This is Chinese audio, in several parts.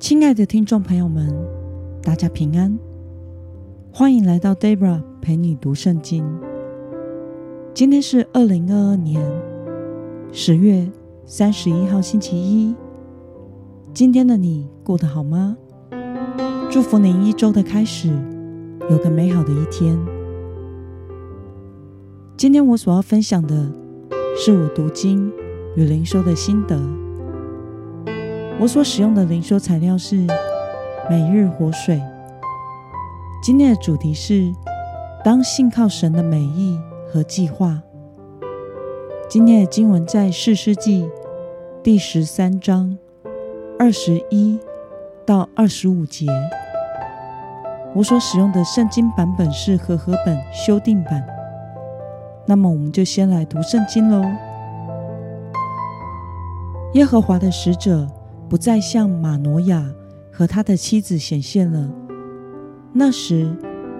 亲爱的听众朋友们，大家平安，欢迎来到 Debra 陪你读圣经。今天是二零二二年十月三十一号，星期一。今天的你过得好吗？祝福您一周的开始有个美好的一天。今天我所要分享的是我读经与灵修的心得。我所使用的灵修材料是每日活水。今天的主题是当信靠神的美意和计划。今天的经文在四世纪第十三章二十一到二十五节。我所使用的圣经版本是和合本修订版。那么，我们就先来读圣经喽。耶和华的使者。不再向马诺亚和他的妻子显现了。那时，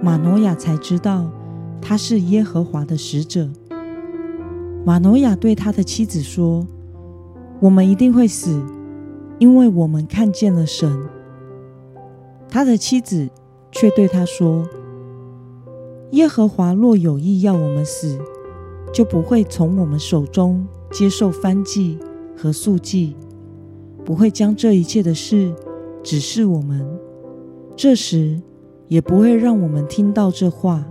马诺亚才知道他是耶和华的使者。马诺亚对他的妻子说：“我们一定会死，因为我们看见了神。”他的妻子却对他说：“耶和华若有意要我们死，就不会从我们手中接受燔祭和素祭。”不会将这一切的事指示我们，这时也不会让我们听到这话。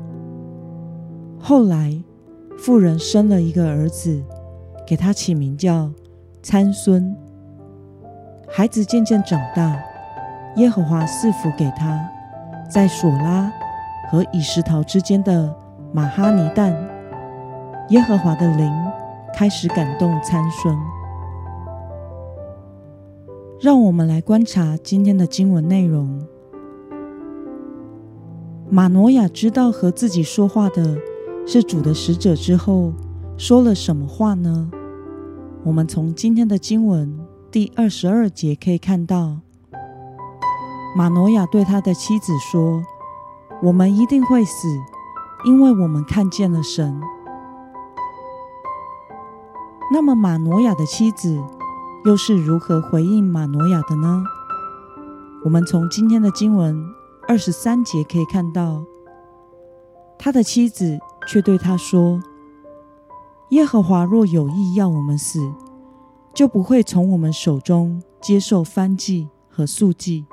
后来，妇人生了一个儿子，给他起名叫参孙。孩子渐渐长大，耶和华赐福给他，在索拉和以石陶之间的马哈尼旦，耶和华的灵开始感动参孙。让我们来观察今天的经文内容。马诺亚知道和自己说话的是主的使者之后，说了什么话呢？我们从今天的经文第二十二节可以看到，马诺亚对他的妻子说：“我们一定会死，因为我们看见了神。”那么，马诺亚的妻子。又是如何回应马诺亚的呢？我们从今天的经文二十三节可以看到，他的妻子却对他说：“耶和华若有意要我们死，就不会从我们手中接受燔祭和素祭，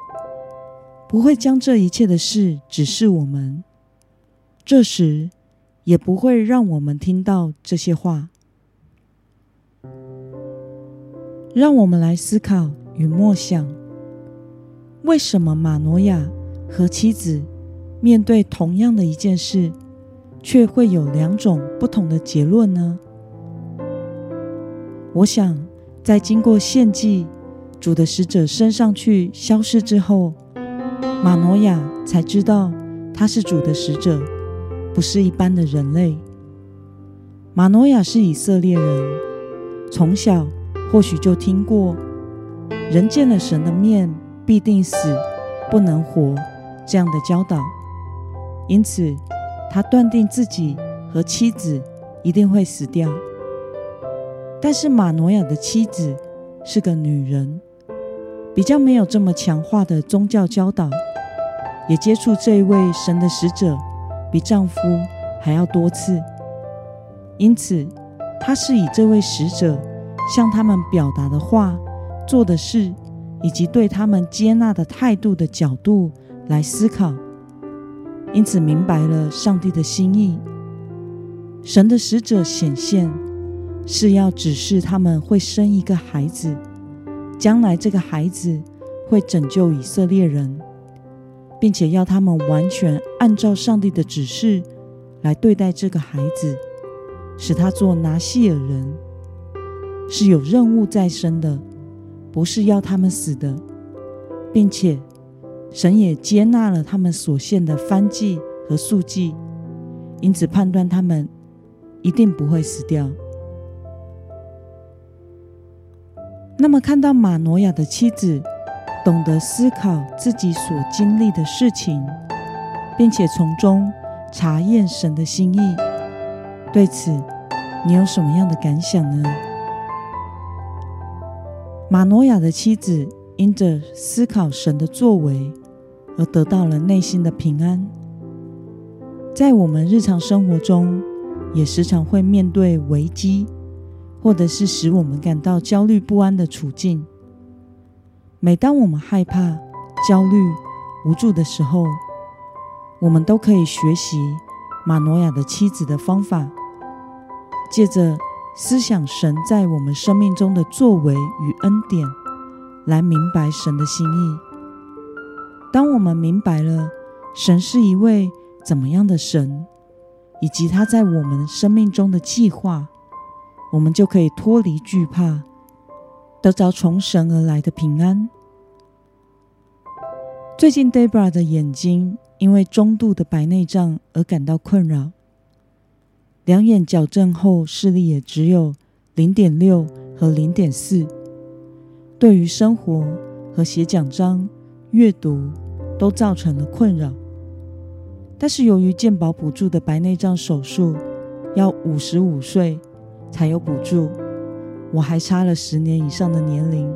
不会将这一切的事指示我们。这时也不会让我们听到这些话。”让我们来思考与默想：为什么马诺亚和妻子面对同样的一件事，却会有两种不同的结论呢？我想，在经过献祭主的使者升上去消失之后，马诺亚才知道他是主的使者，不是一般的人类。马诺亚是以色列人，从小。或许就听过“人见了神的面必定死，不能活”这样的教导，因此他断定自己和妻子一定会死掉。但是马诺亚的妻子是个女人，比较没有这么强化的宗教教导，也接触这一位神的使者比丈夫还要多次，因此她是以这位使者。向他们表达的话、做的事，以及对他们接纳的态度的角度来思考，因此明白了上帝的心意。神的使者显现，是要指示他们会生一个孩子，将来这个孩子会拯救以色列人，并且要他们完全按照上帝的指示来对待这个孩子，使他做拿西尔人。是有任务在身的，不是要他们死的，并且神也接纳了他们所献的燔祭和素祭，因此判断他们一定不会死掉。那么，看到马诺亚的妻子懂得思考自己所经历的事情，并且从中查验神的心意，对此你有什么样的感想呢？马诺亚的妻子因着思考神的作为而得到了内心的平安。在我们日常生活中，也时常会面对危机，或者是使我们感到焦虑不安的处境。每当我们害怕、焦虑、无助的时候，我们都可以学习马诺亚的妻子的方法，借着思想神在我们生命中的作为与恩典，来明白神的心意。当我们明白了神是一位怎么样的神，以及他在我们生命中的计划，我们就可以脱离惧怕。得着从神而来的平安。最近，Debra 的眼睛因为中度的白内障而感到困扰，两眼矫正后视力也只有零点六和零点四，对于生活和写奖章、阅读都造成了困扰。但是由于健保补助的白内障手术要五十五岁才有补助。我还差了十年以上的年龄，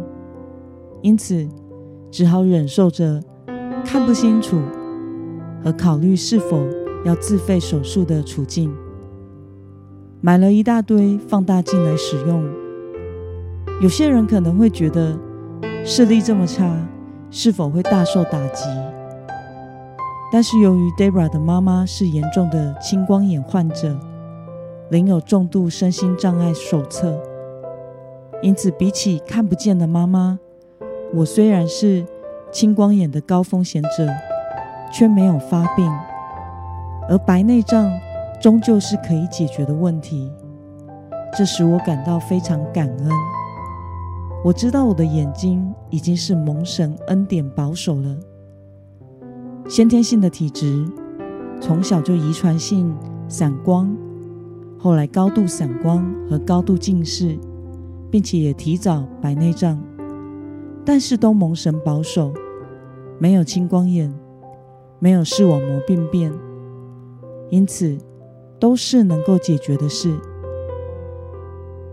因此只好忍受着看不清楚和考虑是否要自费手术的处境。买了一大堆放大镜来使用。有些人可能会觉得视力这么差，是否会大受打击？但是由于 dera 的妈妈是严重的青光眼患者，领有重度身心障碍手册。因此，比起看不见的妈妈，我虽然是青光眼的高风险者，却没有发病。而白内障终究是可以解决的问题，这使我感到非常感恩。我知道我的眼睛已经是蒙神恩典保守了。先天性的体质，从小就遗传性散光，后来高度散光和高度近视。并且也提早白内障，但是都蒙神保守，没有青光眼，没有视网膜病变，因此都是能够解决的事。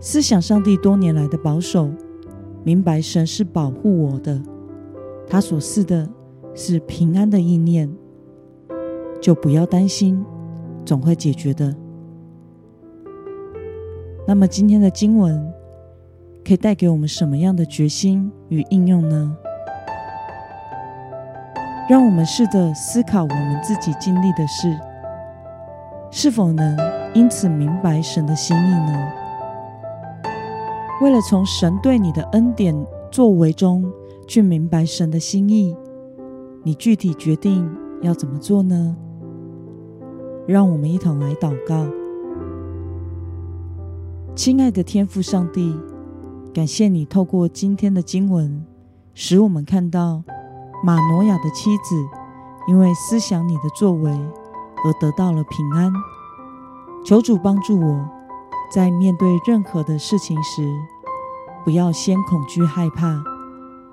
思想上帝多年来的保守，明白神是保护我的，他所赐的是平安的意念，就不要担心，总会解决的。那么今天的经文。可以带给我们什么样的决心与应用呢？让我们试着思考我们自己经历的事，是否能因此明白神的心意呢？为了从神对你的恩典作为中去明白神的心意，你具体决定要怎么做呢？让我们一同来祷告，亲爱的天父上帝。感谢你透过今天的经文，使我们看到马诺亚的妻子因为思想你的作为而得到了平安。求主帮助我，在面对任何的事情时，不要先恐惧害怕，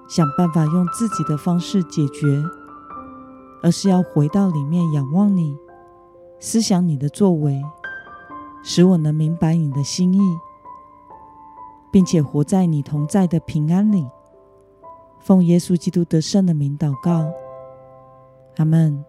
想办法用自己的方式解决，而是要回到里面仰望你，思想你的作为，使我能明白你的心意。并且活在你同在的平安里，奉耶稣基督得胜的名祷告，阿门。